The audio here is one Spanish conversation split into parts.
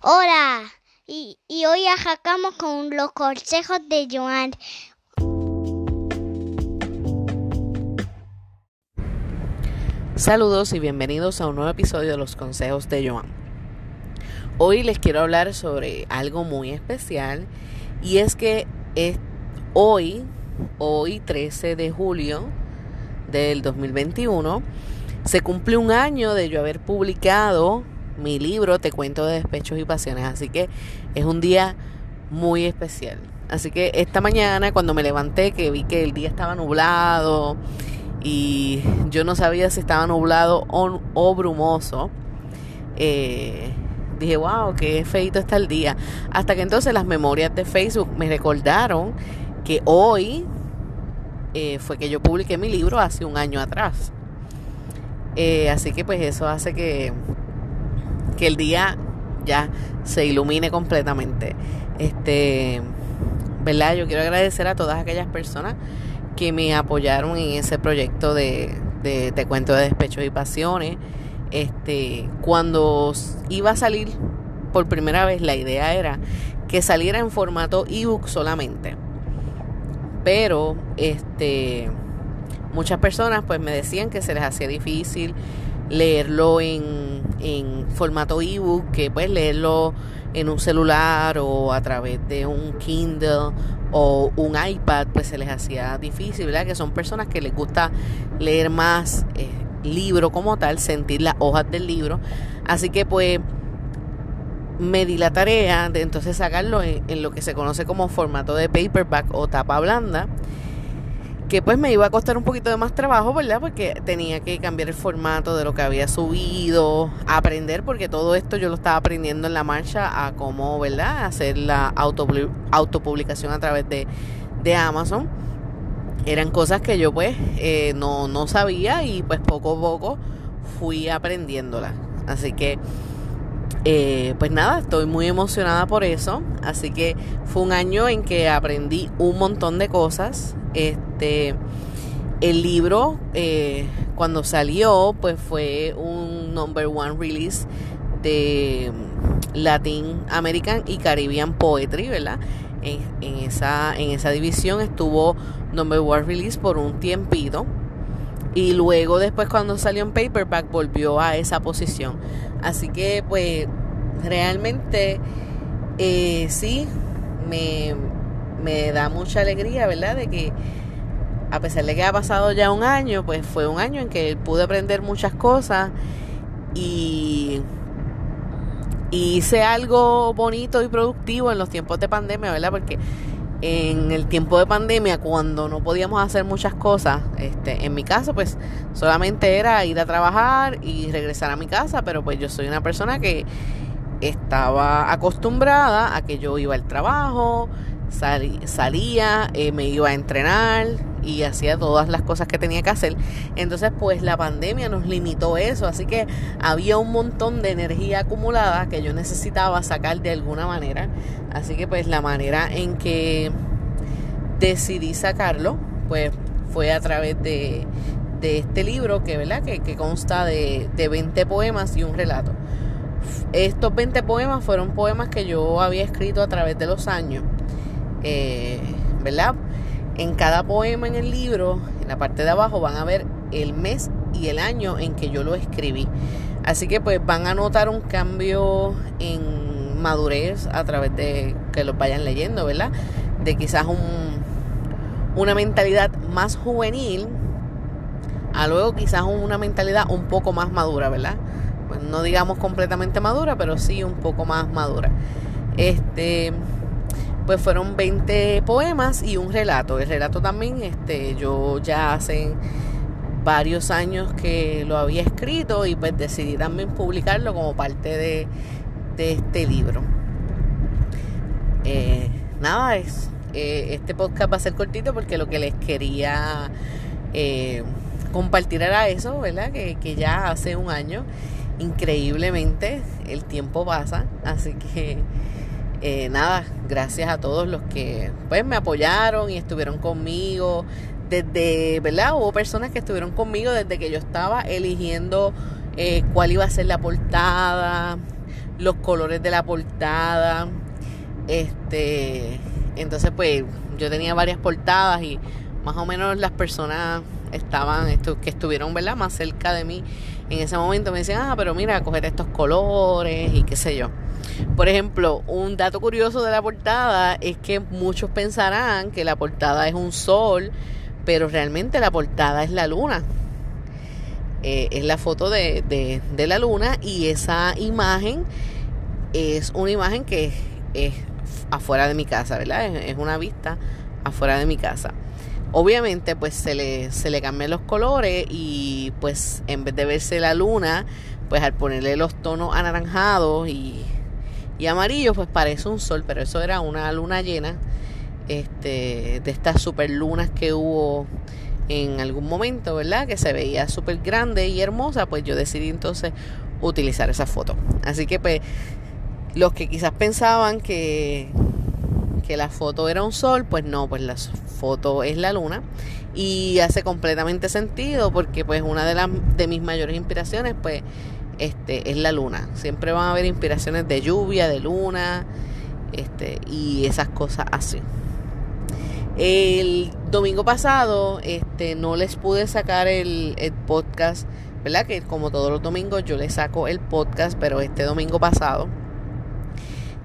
Hola, y, y hoy arrancamos con los consejos de Joan. Saludos y bienvenidos a un nuevo episodio de los consejos de Joan. Hoy les quiero hablar sobre algo muy especial y es que es hoy, hoy 13 de julio del 2021, se cumple un año de yo haber publicado mi libro Te cuento de despechos y pasiones, así que es un día muy especial. Así que esta mañana cuando me levanté que vi que el día estaba nublado y yo no sabía si estaba nublado o, brumoso, eh, dije, wow, qué feito está el día. Hasta que entonces las memorias de Facebook me recordaron que hoy eh, fue que yo publiqué mi libro hace un año atrás. Eh, así que pues eso hace que, que el día ya se ilumine completamente. Este, ¿verdad? Yo quiero agradecer a todas aquellas personas que me apoyaron en ese proyecto de, de Te cuento de despechos y pasiones. Este, cuando iba a salir por primera vez, la idea era que saliera en formato ebook solamente. Pero este muchas personas pues me decían que se les hacía difícil leerlo en, en formato ebook, que pues leerlo en un celular o a través de un Kindle o un iPad, pues se les hacía difícil, ¿verdad? Que son personas que les gusta leer más eh, libro como tal, sentir las hojas del libro. Así que pues me di la tarea de entonces sacarlo en, lo que se conoce como formato de paperback o tapa blanda que pues me iba a costar un poquito de más trabajo, ¿verdad? Porque tenía que cambiar el formato de lo que había subido, aprender, porque todo esto yo lo estaba aprendiendo en la marcha a cómo, ¿verdad? Hacer la autopublicación a través de, de Amazon. Eran cosas que yo pues eh, no, no sabía y pues poco a poco fui aprendiéndolas. Así que eh, pues nada, estoy muy emocionada por eso. Así que fue un año en que aprendí un montón de cosas. Este, el libro, eh, cuando salió, pues fue un number one release de Latin American y Caribbean Poetry, ¿verdad? En, esa, en esa división estuvo number one release por un tiempito. Y luego después cuando salió en paperback volvió a esa posición. Así que pues realmente eh, sí, me, me da mucha alegría, ¿verdad? De que a pesar de que ha pasado ya un año, pues fue un año en que pude aprender muchas cosas y, hice algo bonito y productivo en los tiempos de pandemia, ¿verdad? Porque en el tiempo de pandemia, cuando no podíamos hacer muchas cosas, este, en mi caso, pues solamente era ir a trabajar y regresar a mi casa, pero pues yo soy una persona que estaba acostumbrada a que yo iba al trabajo, salía, eh, me iba a entrenar y hacía todas las cosas que tenía que hacer. Entonces, pues la pandemia nos limitó eso, así que había un montón de energía acumulada que yo necesitaba sacar de alguna manera. Así que pues la manera en que decidí sacarlo, pues fue a través de, este libro que, ¿verdad? que, que consta de, de 20 poemas y un relato. Estos 20 poemas fueron poemas que yo había escrito a través de los años, eh, ¿verdad? En cada poema en el libro, en la parte de abajo, van a ver el mes y el año en que yo lo escribí. Así que pues van a notar un cambio en madurez a través de que los vayan leyendo, ¿verdad? De quizás un, una mentalidad más juvenil a luego quizás una mentalidad un poco más madura, ¿verdad? Pues, no digamos completamente madura, pero sí un poco más madura. Este, pues fueron 20 poemas y un relato. El relato también, este, yo ya hace varios años que lo había escrito y pues decidí también publicarlo como parte de, este libro. Eh, nada, es, eh, este podcast va a ser cortito porque lo que les quería eh, compartir era eso, ¿verdad? Que, que ya hace un año increíblemente el tiempo pasa, así que eh, nada, gracias a todos los que pues me apoyaron y estuvieron conmigo desde, ¿verdad? Hubo personas que estuvieron conmigo desde que yo estaba eligiendo eh, cuál iba a ser la portada, los colores de la portada. Este, entonces pues yo tenía varias portadas y más o menos las personas estaban, que estuvieron, ¿verdad? Más cerca de mí en ese momento me decían, ah, pero mira, coger estos colores y qué sé yo. Por ejemplo, un dato curioso de la portada es que muchos pensarán que la portada es un sol, pero realmente la portada es la luna. Eh, es la foto de, de, la luna y esa imagen es una imagen que es, afuera de mi casa, ¿verdad? Es, una vista afuera de mi casa. Obviamente pues se le, se le cambian los colores y pues en vez de verse la luna, pues al ponerle los tonos anaranjados y y amarillo pues parece un sol, pero eso era una luna llena este, de estas super lunas que hubo en algún momento, ¿verdad? Que se veía súper grande y hermosa, pues yo decidí entonces utilizar esa foto. Así que pues los que quizás pensaban que, que la foto era un sol, pues no, pues la foto es la luna y hace completamente sentido porque pues una de las de mis mayores inspiraciones pues este, es la luna. Siempre van a haber inspiraciones de lluvia, de luna, este, y esas cosas así. El domingo pasado este, no les pude sacar el, podcast, ¿verdad? Que como todos los domingos yo les saco el podcast, pero este domingo pasado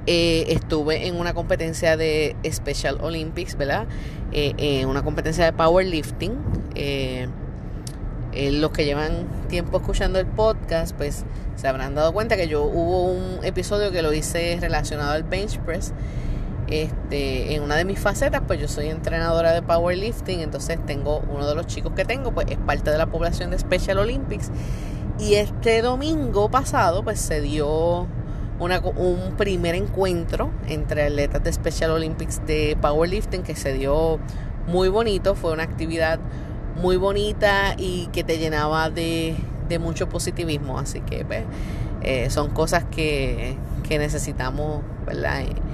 eh, estuve en una competencia de Special Olympics, ¿verdad? Eh, en una competencia de powerlifting. Eh, los que llevan tiempo escuchando el podcast, pues se habrán dado cuenta que yo hubo un episodio que lo hice relacionado al bench press. Este, en una de mis facetas, pues yo soy entrenadora de powerlifting, entonces tengo uno de los chicos que tengo, pues es parte de la población de Special Olympics. Y este domingo pasado, pues se dio una, un primer encuentro entre atletas de Special Olympics de powerlifting que se dio muy bonito, fue una actividad muy bonita y que te llenaba de, mucho positivismo. Así que pues, eh, son cosas que, necesitamos, ¿verdad? En,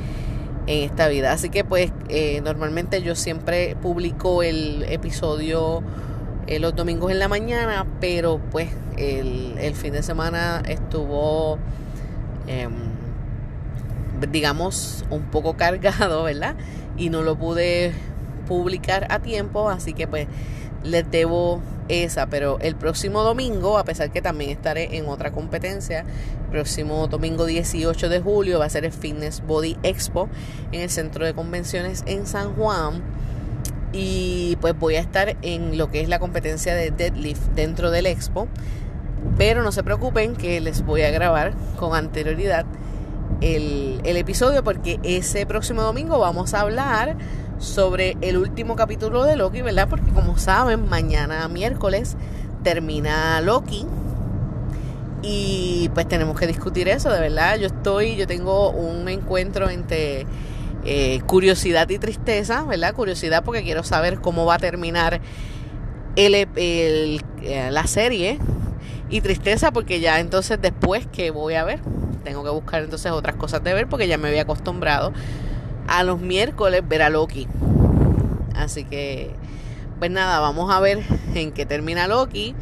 esta vida. Así que pues eh, normalmente yo siempre publico el episodio eh, los domingos en la mañana, pero pues el, el fin de semana estuvo, em, digamos, un poco cargado, ¿verdad? Y no lo pude publicar a tiempo, así que pues les debo esa, pero el próximo domingo, a pesar que también estaré en otra competencia, próximo domingo 18 de julio va a ser el Fitness Body Expo en el Centro de Convenciones en San Juan. Y pues voy a estar en lo que es la competencia de deadlift dentro del expo. Pero no se preocupen que les voy a grabar con anterioridad el, el episodio porque ese próximo domingo vamos a hablar sobre el último capítulo de Loki, ¿verdad? Porque como saben, mañana miércoles termina Loki. Y pues tenemos que discutir eso, de verdad. Yo estoy, yo tengo un encuentro entre eh, curiosidad y tristeza, ¿verdad? Curiosidad porque quiero saber cómo va a terminar el, eh, la serie. Y tristeza porque ya entonces después que voy a ver, tengo que buscar entonces otras cosas de ver porque ya me había acostumbrado a los miércoles ver a Loki. Así que, pues nada, vamos a ver en qué termina Loki.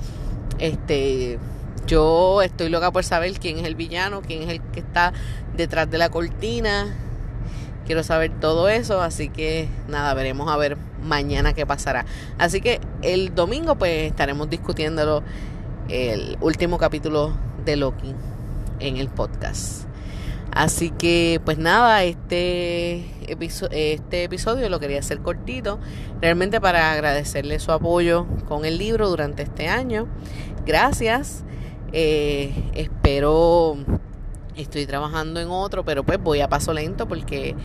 Este, yo estoy loca por saber quién es el villano, quién es el que está detrás de la cortina. Quiero saber todo eso, así que nada, veremos a ver mañana qué pasará. Así que el domingo pues estaremos discutiéndolo el último capítulo de Loki en el podcast. Así que pues nada, este, este episodio lo quería hacer cortito, realmente para agradecerle su apoyo con el libro durante este año. Gracias. Eh, espero, estoy trabajando en otro, pero pues voy a paso lento porque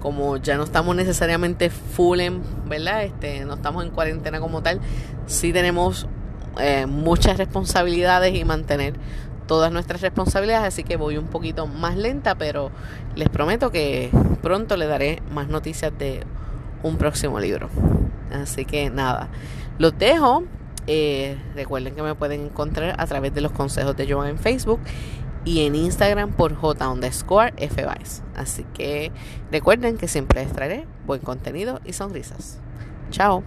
como ya no estamos necesariamente full en, ¿verdad? Este, no estamos en cuarentena como tal, sí tenemos eh, muchas responsabilidades y mantener todas nuestras responsabilidades, así que voy un poquito más lenta, pero les prometo que pronto les daré más noticias de un próximo libro. Así que nada, los dejo. Eh, recuerden que me pueden encontrar a través de los consejos de Joan en Facebook y en Instagram por J Así que recuerden que siempre les traeré buen contenido y sonrisas. Chao.